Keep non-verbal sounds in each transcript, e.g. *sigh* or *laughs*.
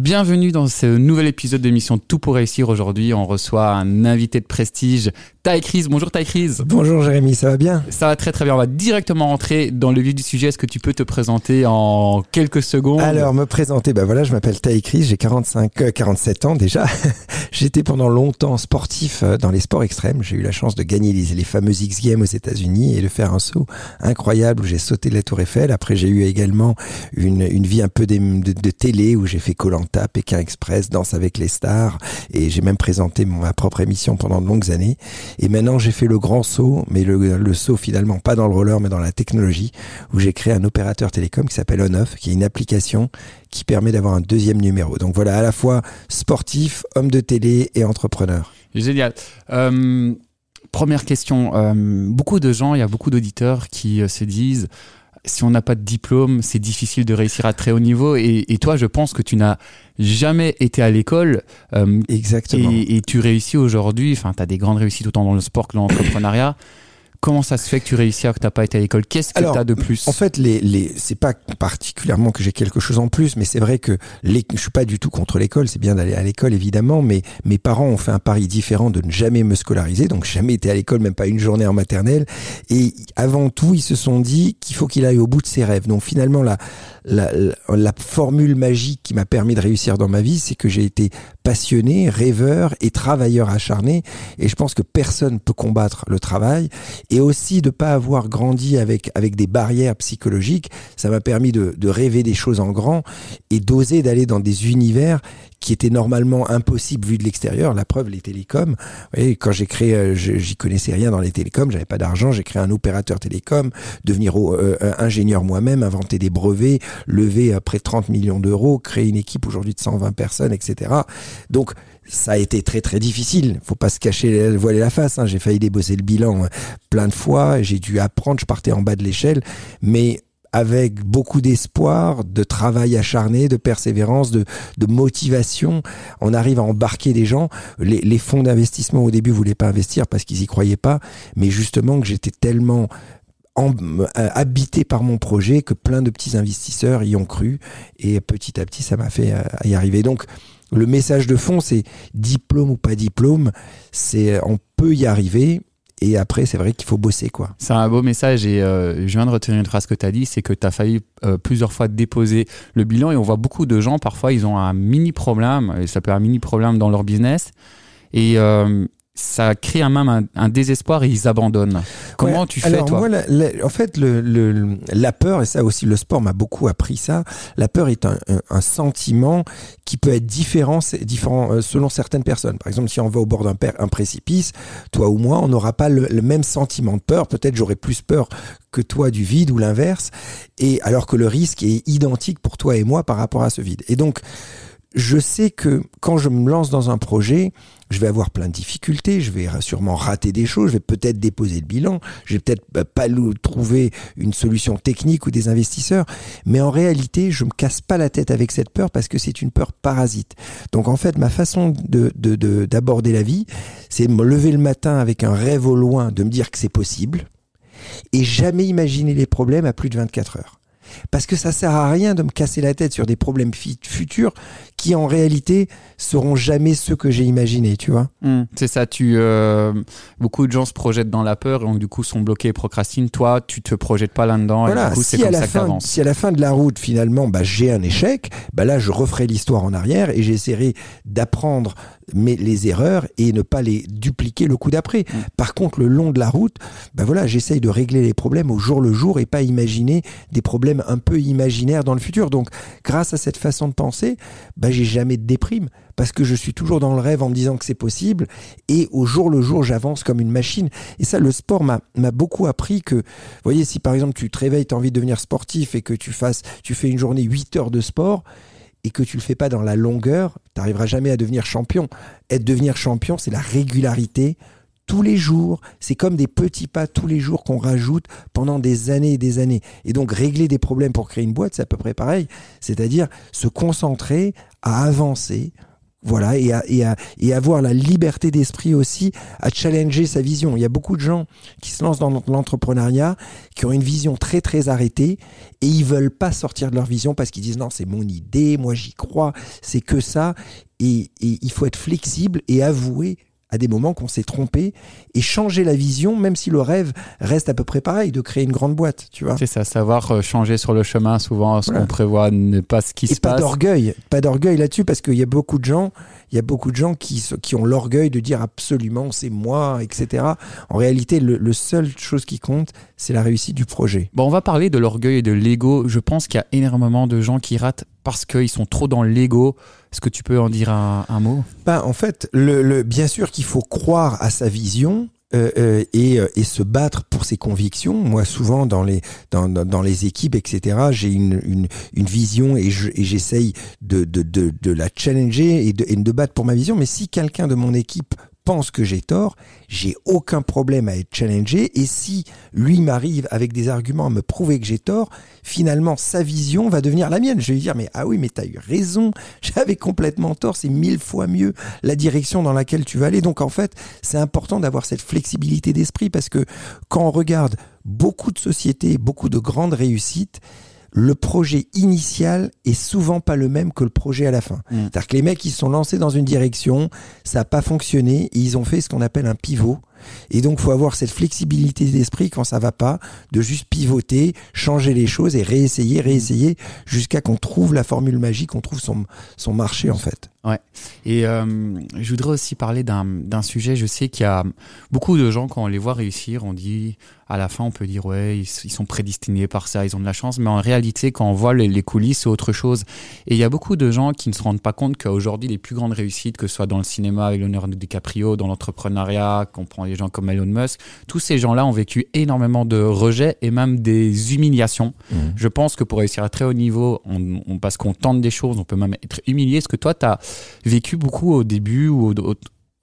Bienvenue dans ce nouvel épisode d'émission Tout pour réussir. Aujourd'hui, on reçoit un invité de prestige, Ty Chris. Bonjour Ty Chris. Bonjour Jérémy, ça va bien? Ça va très très bien. On va directement rentrer dans le vif du sujet. Est-ce que tu peux te présenter en quelques secondes? Alors, me présenter, bah voilà, je m'appelle Ty Chris, j'ai 45, 47 euh, ans déjà. *laughs* J'étais pendant longtemps sportif euh, dans les sports extrêmes. J'ai eu la chance de gagner les, les fameux X Games aux États-Unis et de faire un saut incroyable où j'ai sauté de la Tour Eiffel. Après, j'ai eu également une, une vie un peu de, de, de télé où j'ai fait Colanta Pékin Express, Danse avec les stars, et j'ai même présenté ma propre émission pendant de longues années. Et maintenant, j'ai fait le grand saut, mais le, saut finalement pas dans le roller, mais dans la technologie, où j'ai créé un opérateur télécom qui s'appelle OnOff, qui est une application qui permet d'avoir un deuxième numéro. Donc voilà, à la fois sportif, homme de télé et entrepreneur. Génial. Euh, première question. Euh, beaucoup de gens, il y a beaucoup d'auditeurs qui euh, se disent si on n'a pas de diplôme, c'est difficile de réussir à très haut niveau. Et, toi, je pense que tu n'as jamais été à l'école. Euh, Exactement. Et, et, tu réussis aujourd'hui. Enfin, tu as des grandes réussites autant dans le sport que dans l'entrepreneuriat. Comment ça se fait que tu réussis à que t'as pas été à l'école? Qu'est-ce que tu as de plus? En fait, les, les, c'est pas particulièrement que j'ai quelque chose en plus, mais c'est vrai que les, je suis pas du tout contre l'école. C'est bien d'aller à l'école, évidemment, mais mes parents ont fait un pari différent de ne jamais me scolariser, donc jamais été à l'école, même pas une journée en maternelle. Et avant tout, ils se sont dit qu'il faut qu'il aille au bout de ses rêves. Donc finalement, la, la, la formule magique qui m'a permis de réussir dans ma vie, c'est que j'ai été passionné, rêveur et travailleur acharné. Et je pense que personne peut combattre le travail et aussi de pas avoir grandi avec avec des barrières psychologiques. Ça m'a permis de, de rêver des choses en grand et d'oser d'aller dans des univers qui étaient normalement impossibles vu de l'extérieur. La preuve, les télécoms. Vous voyez, quand j'ai créé, euh, j'y connaissais rien dans les télécoms, j'avais pas d'argent, j'ai créé un opérateur télécom, devenir euh, ingénieur moi-même, inventer des brevets, lever près de 30 millions d'euros, créer une équipe aujourd'hui de 120 personnes, etc. Donc ça a été très très difficile. Faut pas se cacher, voiler la face. Hein. J'ai failli débosser le bilan euh, plein de fois. J'ai dû apprendre. Je partais en bas de l'échelle, mais avec beaucoup d'espoir, de travail acharné, de persévérance, de, de, motivation, on arrive à embarquer des gens. Les, les fonds d'investissement au début voulaient pas investir parce qu'ils y croyaient pas, mais justement que j'étais tellement euh, habité par mon projet que plein de petits investisseurs y ont cru et petit à petit ça m'a fait euh, y arriver. Donc le message de fond, c'est diplôme ou pas diplôme, c'est on peut y arriver. Et après, c'est vrai qu'il faut bosser, quoi. C'est un beau message et euh, je viens de retenir une phrase que tu as dit, c'est que tu as failli euh, plusieurs fois déposer le bilan et on voit beaucoup de gens, parfois, ils ont un mini problème, et ça peut être un mini problème dans leur business. Et euh, ça crée même un, désespoir et ils abandonnent. Comment tu fais, toi moi, En fait, le, la peur, et ça aussi, le sport m'a beaucoup appris ça, la peur est un, un, sentiment qui peut être différent, différent euh, selon certaines personnes. Par exemple, si on va au bord d'un précipice, toi ou moi, on n'aura pas le, le, même sentiment de peur. Peut-être j'aurai plus peur que toi du vide ou l'inverse, et alors que le risque est identique pour toi et moi par rapport à ce vide. Et donc, je sais que quand je me lance dans un projet, je vais avoir plein de difficultés, je vais sûrement rater des choses, je vais peut-être déposer le bilan, je vais peut-être pas trouver une solution technique ou des investisseurs, mais en réalité, je me casse pas la tête avec cette peur parce que c'est une peur parasite. Donc en fait, ma façon de d'aborder la vie, c'est de me lever le matin avec un rêve au loin, de me dire que c'est possible, et jamais imaginer les problèmes à plus de 24 heures. Parce que ça sert à rien de me casser la tête sur des problèmes futurs qui en réalité seront jamais ceux que j'ai imaginés, tu vois. Hmm. c'est ça, tu euh, beaucoup de gens se projettent dans la peur et donc du coup sont bloqués et procrastinent. Toi, tu te projettes pas là-dedans et du coup c'est comme ça que Si à la fin de la route finalement, bah, j'ai un échec, bah là je referai l'histoire en arrière et j'essaierai d'apprendre mes, les erreurs et ne pas les dupliquer le coup d'après. Hmm. Par contre, le long de la route, bah voilà, j'essaye de régler les problèmes au jour le jour et pas imaginer des problèmes un peu imaginaires dans le futur. Donc, grâce à cette façon de penser, bah, j'ai jamais de déprime parce que je suis toujours dans le rêve en me disant que c'est possible et au jour le jour j'avance comme une machine et ça le sport m'a beaucoup appris que vous voyez si par exemple tu te réveilles tu as envie de devenir sportif et que tu fasses tu fais une journée 8 heures de sport et que tu le fais pas dans la longueur, tu n'arriveras jamais à devenir champion. Être devenir champion, c'est la régularité, tous les jours. C'est comme des petits pas tous les jours qu'on rajoute pendant des années et des années. Et donc régler des problèmes pour créer une boîte, c'est à peu près pareil. C'est-à-dire se concentrer à avancer voilà, et, à, et, à, et avoir la liberté d'esprit aussi à challenger sa vision. Il y a beaucoup de gens qui se lancent dans l'entrepreneuriat, qui ont une vision très très arrêtée, et ils veulent pas sortir de leur vision parce qu'ils disent non, c'est mon idée, moi j'y crois, c'est que ça. Et, et il faut être flexible et avouer à des moments qu'on s'est trompé et changer la vision, même si le rêve reste à peu près pareil, de créer une grande boîte, tu vois. C'est ça, savoir euh, changer sur le chemin, souvent ce qu'on prévoit n'est pas ce qui et se pas passe. d'orgueil, pas d'orgueil là-dessus, parce qu'il y a beaucoup de gens, il y a beaucoup de gens qui, qui ont l'orgueil de dire absolument c'est moi, etc. En réalité, le, le seul chose qui compte, c'est la réussite du projet. Bon, on va parler de l'orgueil et de l'ego. Je pense qu'il y a énormément de gens qui ratent parce qu'ils sont trop dans l'ego. Est-ce que tu peux en dire un, mot? Ben, En fait, le, le, bien sûr qu'il faut croire à sa vision, euh, euh, et, euh, et, se battre pour ses convictions. Moi, souvent dans les dans, dans, les équipes, etc., j'ai une, une, une, vision et j'essaye de, de, de, de, la challenger et de, et de battre pour ma vision. Mais si quelqu'un de mon équipe pense que j'ai tort, j'ai aucun problème à être challengé. Et si lui m'arrive avec des arguments à me prouver que j'ai tort, finalement sa vision va devenir la mienne. Je vais lui dire mais ah oui mais t'as eu raison, *laughs* j'avais complètement tort, c'est mille fois mieux la direction dans laquelle tu vas aller. Donc en fait c'est important d'avoir cette flexibilité d'esprit parce que quand on regarde beaucoup de sociétés, beaucoup de grandes réussites, le projet initial est souvent pas le même que le projet à la fin. Mm. C'est-à-dire que les mecs, ils se sont lancés dans une direction, ça n'a pas fonctionné, et ils ont fait ce qu'on appelle un pivot. Et donc, faut avoir cette flexibilité d'esprit quand ça va pas, de juste pivoter, changer les choses et réessayer, réessayer, jusqu'à qu'on trouve la formule magique, qu'on trouve son, son marché, en fait. Ouais. Et euh, je voudrais aussi parler d'un sujet. Je sais qu'il y a beaucoup de gens, quand on les voit réussir, on dit, à la fin, on peut dire, ouais, ils, sont prédestinés par ça, ils ont de la chance. Mais en réalité, quand on voit les, coulisses, c'est autre chose. Et il y a beaucoup de gens qui ne se rendent pas compte qu'aujourd'hui, les plus grandes réussites, que ce soit dans le cinéma avec l'honneur de DiCaprio, dans l'entrepreneuriat, qu'on prend les gens comme Elon Musk, tous ces gens-là ont vécu énormément de rejets et même des humiliations. Mmh. Je pense que pour réussir à très haut niveau, on, on parce qu'on tente des choses, on peut même être humilié. Est-ce que toi, tu as vécu beaucoup au début ou au,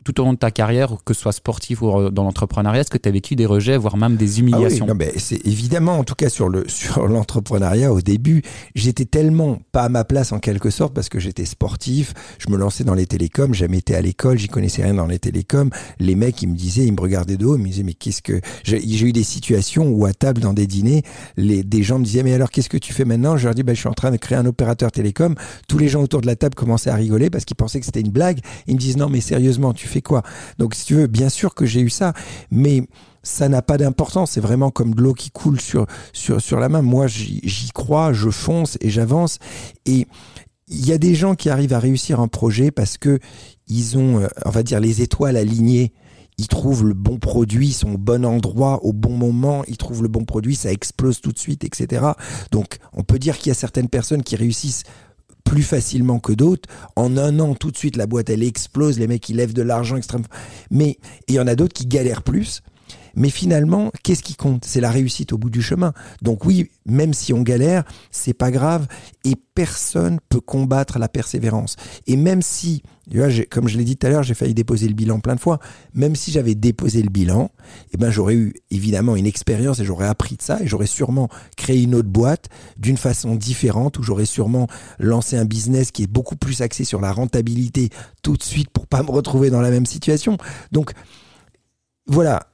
tout au long de ta carrière, que ce soit sportif ou dans l'entrepreneuriat, est-ce que tu as vécu des rejets, voire même des humiliations ah oui, C'est évidemment, en tout cas sur le *laughs* sur l'entrepreneuriat, au début, j'étais tellement pas à ma place en quelque sorte parce que j'étais sportif, je me lançais dans les télécoms, jamais été à l'école, j'y connaissais rien dans les télécoms. Les mecs, ils me disaient, ils me regardaient de haut, ils me disaient mais qu'est-ce que j'ai eu des situations où à table dans des dîners, les des gens me disaient mais alors qu'est-ce que tu fais maintenant? Je leur dis bah, je suis en train de créer un opérateur télécom. Tous les gens autour de la table commençaient à rigoler parce qu'ils pensaient que c'était une blague. Ils me disent non mais sérieusement tu fais quoi Donc si tu veux, bien sûr que j'ai eu ça, mais ça n'a pas d'importance. C'est vraiment comme de l'eau qui coule sur, sur, sur la main. Moi, j'y crois, je fonce et j'avance. Et il y a des gens qui arrivent à réussir un projet parce que ils ont, euh, on va dire, les étoiles alignées. Ils trouvent le bon produit, ils sont au bon endroit, au bon moment, ils trouvent le bon produit, ça explose tout de suite, etc. Donc, on peut dire qu'il y a certaines personnes qui réussissent plus facilement que d'autres. En un an, tout de suite, la boîte, elle explose, les mecs, ils lèvent de l'argent extrêmement. Mais il y en a d'autres qui galèrent plus. Mais finalement, qu'est-ce qui compte? C'est la réussite au bout du chemin. Donc oui, même si on galère, c'est pas grave et personne peut combattre la persévérance. Et même si, comme je l'ai dit tout à l'heure, j'ai failli déposer le bilan plein de fois. Même si j'avais déposé le bilan, eh ben j'aurais eu évidemment une expérience et j'aurais appris de ça et j'aurais sûrement créé une autre boîte d'une façon différente où j'aurais sûrement lancé un business qui est beaucoup plus axé sur la rentabilité tout de suite pour pas me retrouver dans la même situation. Donc voilà,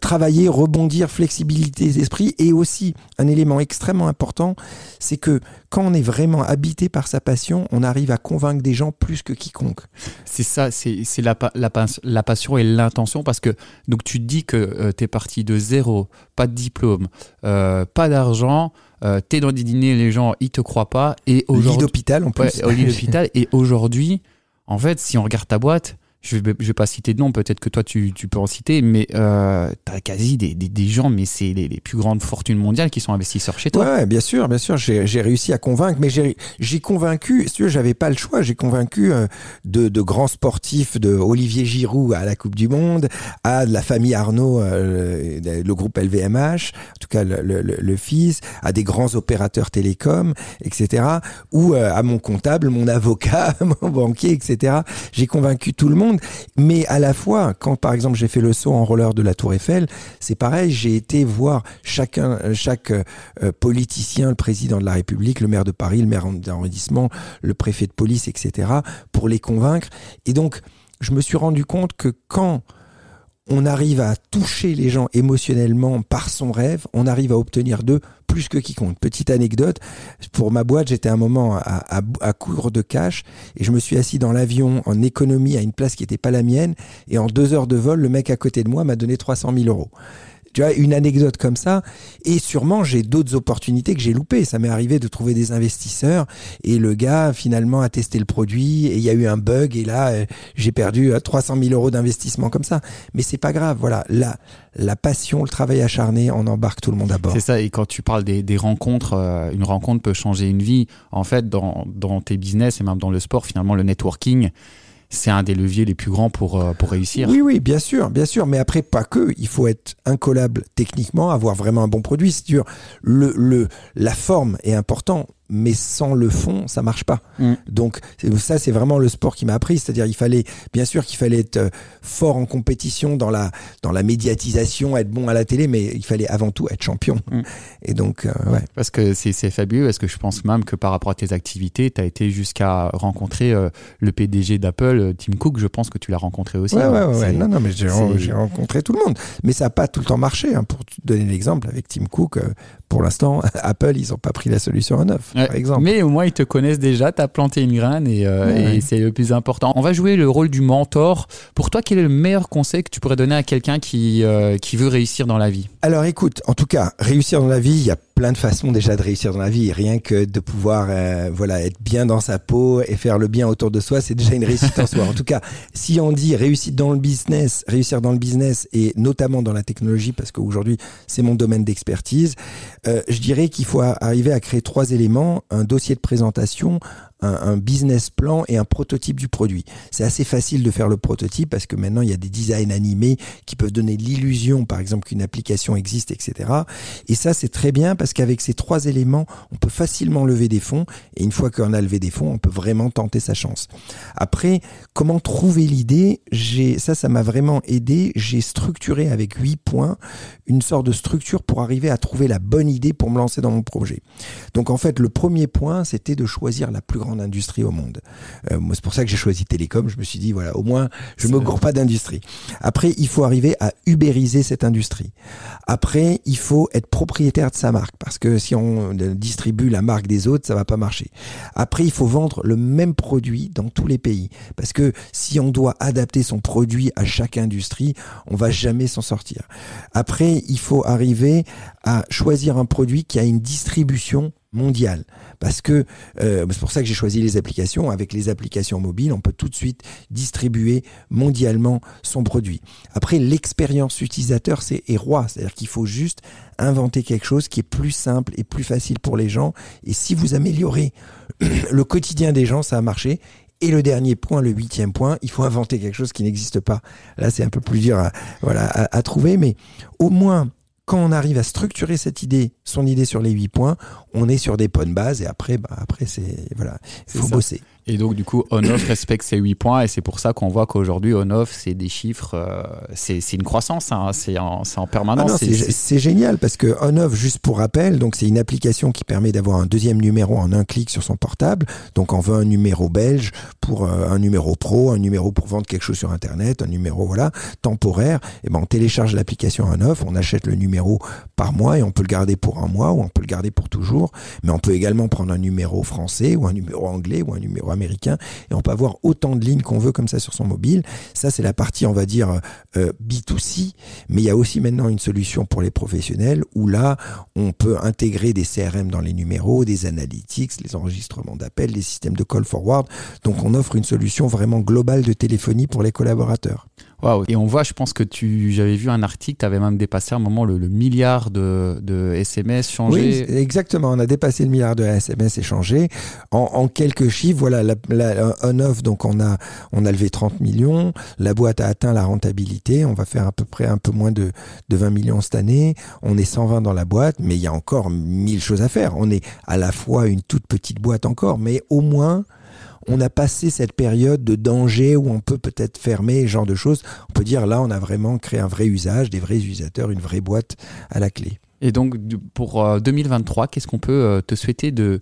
travailler, rebondir, flexibilité d'esprit et aussi un élément extrêmement important, c'est que quand on est vraiment habité par sa passion, on arrive à convaincre des gens plus que quiconque. C'est ça, c'est la, la, la, passion et l'intention parce que donc tu dis que euh, tu es parti de zéro, pas de diplôme, euh, pas d'argent, euh, tu es dans des dîners, les gens ils te croient pas et aujourd'hui lit d'hôpital en plus. au lit d'hôpital et aujourd'hui, en fait, si on regarde ta boîte, je vais, je vais pas citer de nom, peut-être que toi tu, peux en citer, mais euh, tu as quasi des, gens, mais c'est les, plus grandes fortunes mondiales qui sont investisseurs chez toi. Ouais, bien sûr, bien sûr, j'ai réussi à convaincre, mais j'ai convaincu, si j'avais pas le choix, j'ai convaincu euh, de, grands sportifs, de Olivier Giroud à la Coupe du Monde, à la famille Arnaud, euh, le groupe LVMH, en tout cas le, fils, à des grands opérateurs télécoms, etc., ou euh, à mon comptable, mon avocat, *laughs* mon banquier, etc. J'ai convaincu tout le monde Mais à la fois, quand par exemple j'ai fait le saut en roller de la Tour Eiffel, c'est pareil, j'ai été voir chacun, chaque euh, politicien, le président de la République, le maire de Paris, le maire d'arrondissement, le préfet de police, etc., pour les convaincre. Et donc, je me suis rendu compte que quand on arrive à toucher les gens émotionnellement par son rêve, on arrive à obtenir d'eux plus que quiconque. Petite anecdote, pour ma boîte, j'étais un moment à, à, court de cash et je me suis assis dans l'avion en économie à une place qui n'était pas la mienne. Et en deux heures de vol, le mec à côté de moi m'a donné 300 000 euros tu vois, une anecdote comme ça. Et sûrement, j'ai d'autres opportunités que j'ai loupées. Ça m'est arrivé de trouver des investisseurs et le gars, finalement, a testé le produit et il y a eu un bug et là, euh, j'ai perdu 300 euh, 000 euros d'investissement comme ça. Mais c'est pas grave. Voilà. La, la passion, le travail acharné, on embarque tout le monde à bord. C'est ça. Et quand tu parles des, des rencontres, euh, une rencontre peut changer une vie. En fait, dans, dans tes business et même dans le sport, finalement, le networking, c'est un des leviers les plus grands pour, euh, pour réussir. Oui, oui, bien sûr, bien sûr. Mais après, pas que. Il faut être incollable techniquement, avoir vraiment un bon produit. C'est dur. Le, le, la forme est importante mais sans le fond, ça marche pas. Mm. Donc ça, c'est vraiment le sport qui m'a appris. C'est-à-dire, il fallait, bien sûr, qu'il fallait être euh, fort en compétition dans la dans la médiatisation, être bon à la télé, mais il fallait avant tout être champion. Mm. Et donc, euh, ouais. Parce que c'est fabuleux. Parce que je pense même que par rapport à tes activités, tu as été jusqu'à rencontrer euh, le PDG d'Apple, Tim Cook. Je pense que tu l'as rencontré aussi. Ouais, ouais, ouais. Non, non, mais j'ai rencontré tout le monde. Mais ça n'a pas tout le temps marché. Hein. Pour te donner l'exemple, avec Tim Cook, pour l'instant, *laughs* Apple, ils n'ont pas pris la solution à neuf exemple. Mais au moins, ils te connaissent déjà, tu as planté une graine euh, et, c'est le plus important. On va jouer le rôle du mentor. Pour toi, quel est le meilleur conseil que tu pourrais donner à quelqu'un qui, euh, qui veut réussir dans la vie? Alors écoute, en tout cas, réussir dans la vie, il y a plein de façons déjà de réussir dans la vie. Rien que de pouvoir euh, voilà, être bien dans sa peau et faire le bien autour de soi, c'est déjà une réussite en soi. En tout cas, si on dit réussite dans le business, réussir dans le business et notamment dans la technologie, parce qu'aujourd'hui c'est mon domaine d'expertise, euh, je dirais qu'il faut arriver à créer trois éléments, un dossier de présentation, un, business plan et un prototype du produit. C'est assez facile de faire le prototype parce que maintenant il y a des designs animés qui peuvent donner l'illusion, par exemple, qu'une application existe, etc. Et ça, c'est très bien parce qu'avec ces trois éléments, on peut facilement lever des fonds. Et une fois qu'on a levé des fonds, on peut vraiment tenter sa chance. Après, comment trouver l'idée? J'ai ça, ça m'a vraiment aidé. J'ai structuré avec huit points une sorte de structure pour arriver à trouver la bonne idée pour me lancer dans mon projet. Donc en fait, le premier point, c'était de choisir la plus grande industrie au monde. Euh, c'est pour ça que j'ai choisi télécom. Je me suis dit, voilà, au moins, je me gourre pas d'industrie. Après, il faut arriver à ubériser cette industrie. Après, il faut être propriétaire de sa marque parce que si on distribue la marque des autres, ça va pas marcher. Après, il faut vendre le même produit dans tous les pays parce que si on doit adapter son produit à chaque industrie, on va jamais s'en sortir. Après, il faut arriver à choisir un produit qui a une distribution mondiale. Parce que euh, c'est pour ça que j'ai choisi les applications. Avec les applications mobiles, on peut tout de suite distribuer mondialement son produit. Après, l'expérience utilisateur, c'est est roi. C'est-à-dire qu'il faut juste inventer quelque chose qui est plus simple et plus facile pour les gens. Et si vous améliorez *clears throat* le quotidien des gens, ça a marché. Et le dernier point, le huitième point, il faut inventer quelque chose qui n'existe pas. Là, c'est un peu plus dur à, voilà, à trouver, mais au moins quand on arrive à structurer cette idée, son idée sur les huit points, on est sur des bonnes bases et après, bah, après c'est voilà, faut bosser. Et donc, du coup, on-off respecte ces 8 points et c'est pour ça qu'on voit qu'aujourd'hui, on-off, c'est des chiffres, euh, c'est une croissance, hein, c'est en, en, permanence. Ah c'est génial parce que on-off, juste pour rappel, donc c'est une application qui permet d'avoir un deuxième numéro en un clic sur son portable. Donc, on veut un numéro belge pour euh, un numéro pro, un numéro pour vendre quelque chose sur Internet, un numéro, voilà, temporaire. Et ben, on télécharge l'application on-off, on achète le numéro par mois et on peut le garder pour un mois ou on peut le garder pour toujours. Mais on peut également prendre un numéro français ou un numéro anglais ou un numéro américain et on peut avoir autant de lignes qu'on veut comme ça sur son mobile. Ça, c'est la partie, on va dire, euh, B2C. Mais il y a aussi maintenant une solution pour les professionnels où là, on peut intégrer des CRM dans les numéros, des analytics, les enregistrements d'appels, les systèmes de call forward. Donc, on offre une solution vraiment globale de téléphonie pour les collaborateurs. Waouh Et on voit, je pense que tu, j'avais vu un article, tu avais même dépassé à un moment le, milliard de, de, SMS changés. Oui, exactement. On a dépassé le milliard de SMS échangés. En, en quelques chiffres, voilà, la, la, on-off, donc on a, on a levé 30 millions. La boîte a atteint la rentabilité. On va faire à peu près un peu moins de, de 20 millions cette année. On est 120 dans la boîte, mais il y a encore mille choses à faire. On est à la fois une toute petite boîte encore, mais au moins, on a passé cette période de danger où on peut peut-être fermer, ce genre de choses. On peut dire là, on a vraiment créé un vrai usage, des vrais utilisateurs, une vraie boîte à la clé. Et donc, pour 2023, qu'est-ce qu'on peut te souhaiter de,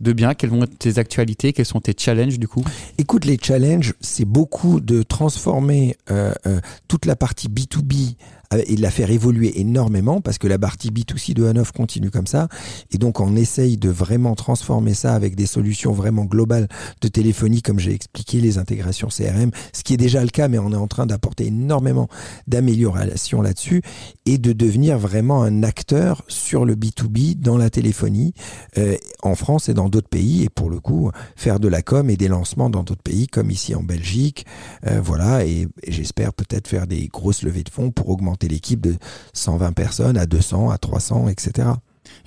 de bien? Quelles vont être tes actualités? Quels sont tes challenges du coup? Écoute, les challenges, c'est beaucoup de transformer euh, euh, toute la partie B2B euh, et de la faire évoluer énormément parce que la partie B2C de Hanoff continue comme ça. Et donc, on essaye de vraiment transformer ça avec des solutions vraiment globales de téléphonie, comme j'ai expliqué, les intégrations CRM, ce qui est déjà le cas, mais on est en train d'apporter énormément d'améliorations là-dessus et de devenir vraiment un acteur sur le B2B dans la téléphonie euh, en France et dans d'autres pays. Et pour le coup, faire de la com et des lancements dans d'autres pays, comme ici en Belgique. Euh, voilà, et j'espère peut-être faire des grosses levées de fonds pour augmenter l'équipe de 120 personnes à 200, à 300, etc.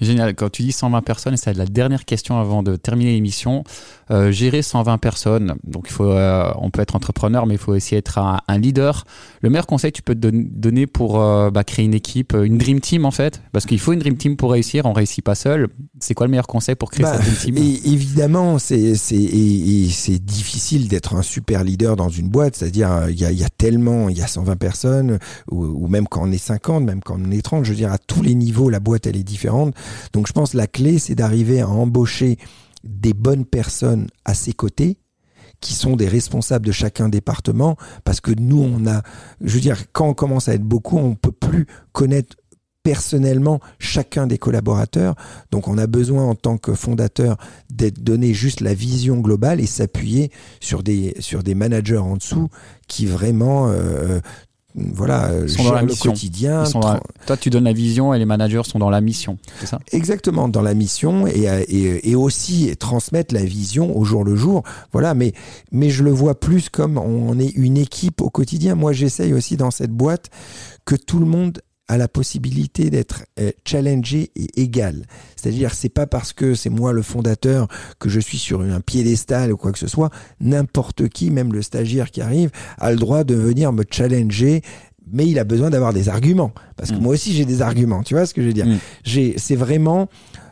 Génial. Quand tu dis 120 personnes, c'est la dernière question avant de terminer l'émission. Euh, gérer 120 personnes, donc il faut, euh, on peut être entrepreneur, mais il faut aussi être un, leader. Le meilleur conseil que tu peux te donner pour euh, bah, créer une équipe, une dream team en fait, parce qu'il faut une dream team pour réussir. On réussit pas seul. C'est quoi le meilleur conseil pour créer bah, cette dream team? Évidemment, c'est c'est difficile d'être un super leader dans une boîte. C'est-à-dire, il y a, y a, tellement, il y a 120 personnes, ou, ou même quand on est 50, même quand on est 30. Je veux dire, à tous les niveaux, la boîte elle est différente. Donc je pense que la clé, c'est d'arriver à embaucher des bonnes personnes à ses côtés qui sont des responsables de chacun département parce que nous on a je veux dire quand on commence à être beaucoup on peut plus connaître personnellement chacun des collaborateurs. Donc on a besoin en tant que fondateur d'être donné juste la vision globale et s'appuyer sur des sur des managers en dessous qui vraiment euh, voilà, ils sont dans la le mission. quotidien. Toi, tu donnes la vision et les managers sont dans la mission, c'est ça? Exactement, dans la mission et, et, et, aussi transmettre la vision au jour le jour. Voilà, mais, mais je le vois plus comme on est une équipe au quotidien. Moi, j'essaye aussi dans cette boîte que tout le monde a la possibilité d'être euh, challengé et égal. C'est-à-dire, c'est pas parce que c'est moi le fondateur que je suis sur un piédestal ou quoi que ce soit. N'importe qui, même le stagiaire qui arrive, a le droit de venir me challenger mais il a besoin d'avoir des arguments parce que mm. moi aussi j'ai des arguments tu vois ce que je veux dire? Mm. j'ai c'est vraiment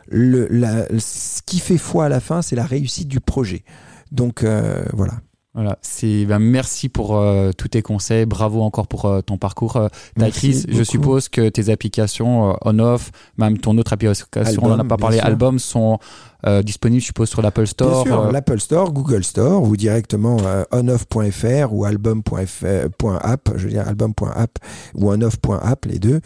le la, ce qui fait foi à la fin c'est la réussite du projet donc euh, voilà voilà, c'est ben, merci pour euh, tous tes conseils, bravo encore pour euh, ton parcours. Euh, je suppose que tes applications on-off, même ton autre application, on n'en a pas parlé, albums sont euh, disponible, je suppose, sur l'Apple Store. Bien sûr, euh, l'Apple Store, Google Store, ou directement euh, onoff.fr ou album.app, je veux dire album.app ou onoff.app, les deux.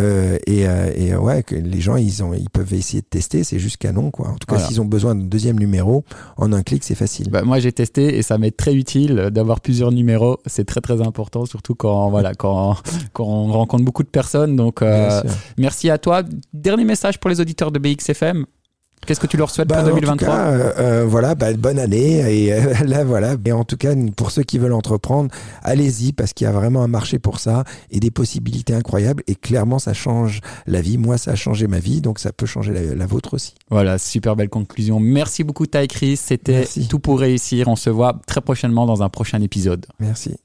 Euh, et, et, ouais, que les gens, ils, ont, ils peuvent essayer de tester, c'est juste canon, quoi. En tout cas, s'ils ont besoin d'un deuxième numéro, en un clic, c'est facile. Bah, moi, j'ai testé et ça m'est très utile d'avoir plusieurs numéros. C'est très, très important, surtout quand, voilà, quand, quand on rencontre beaucoup de personnes. Donc, merci à toi. Dernier message pour les auditeurs de BXFM. Qu'est-ce que tu leur souhaites pour 2023 bah, euh, euh, Voilà, bah, bonne année et euh, *laughs* là voilà. Et en tout cas, pour ceux qui veulent entreprendre, allez-y parce qu'il y a vraiment un marché pour ça et des possibilités incroyables. Et clairement, ça change la vie. Moi, ça a changé ma vie, donc ça peut changer la, vôtre aussi. Voilà, super belle conclusion. Merci beaucoup, Ty Chris. C'était tout pour réussir. On se voit très prochainement dans un prochain épisode. Merci.